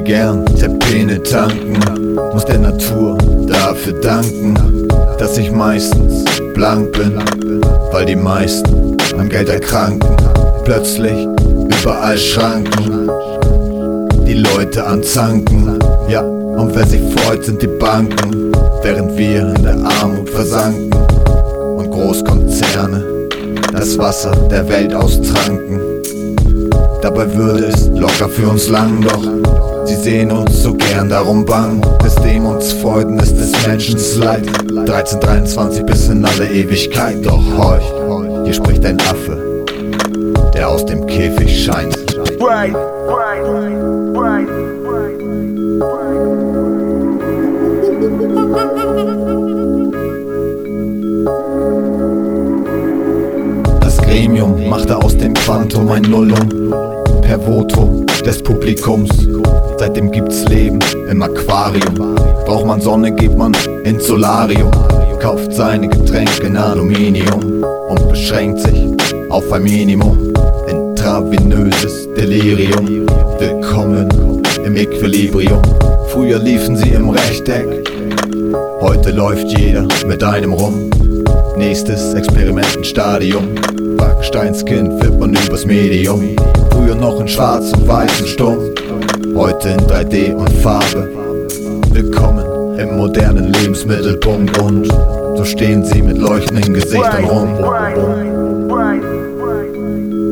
gern. Terpene tanken, muss der Natur dafür danken, dass ich meistens blank bin, weil die meisten am Geld erkranken. Plötzlich überall Schranken, die Leute anzanken, ja, und wer sich freut, sind die Banken, während wir in der Armut versanken. Und Großkonzerne das Wasser der Welt austranken. Dabei würde es locker für uns lang, doch sie sehen uns so gern darum bang. Des Dämons Freuden ist des Menschen Leid. 1323 bis in alle Ewigkeit, doch horch, hier spricht ein Affe, der aus dem Käfig scheint. Right, right, right, Das Gremium machte aus dem Quantum ein Nullum per Votum des Publikums. Seitdem gibt's Leben im Aquarium. Braucht man Sonne, geht man ins Solarium. Kauft seine Getränke in Aluminium und beschränkt sich auf ein Minimum. Intravenöses Delirium. Willkommen im Equilibrium. Früher liefen sie im Rechteck, heute läuft jeder mit einem rum. Nächstes Experimentenstadium. Backsteinskind wird man übers Medium. Früher noch in schwarz und weiß und stumm, heute in 3D und Farbe. Willkommen im modernen Lebensmittelpunkt und so stehen sie mit leuchtenden Gesichtern rum. Right, right, right, right, right.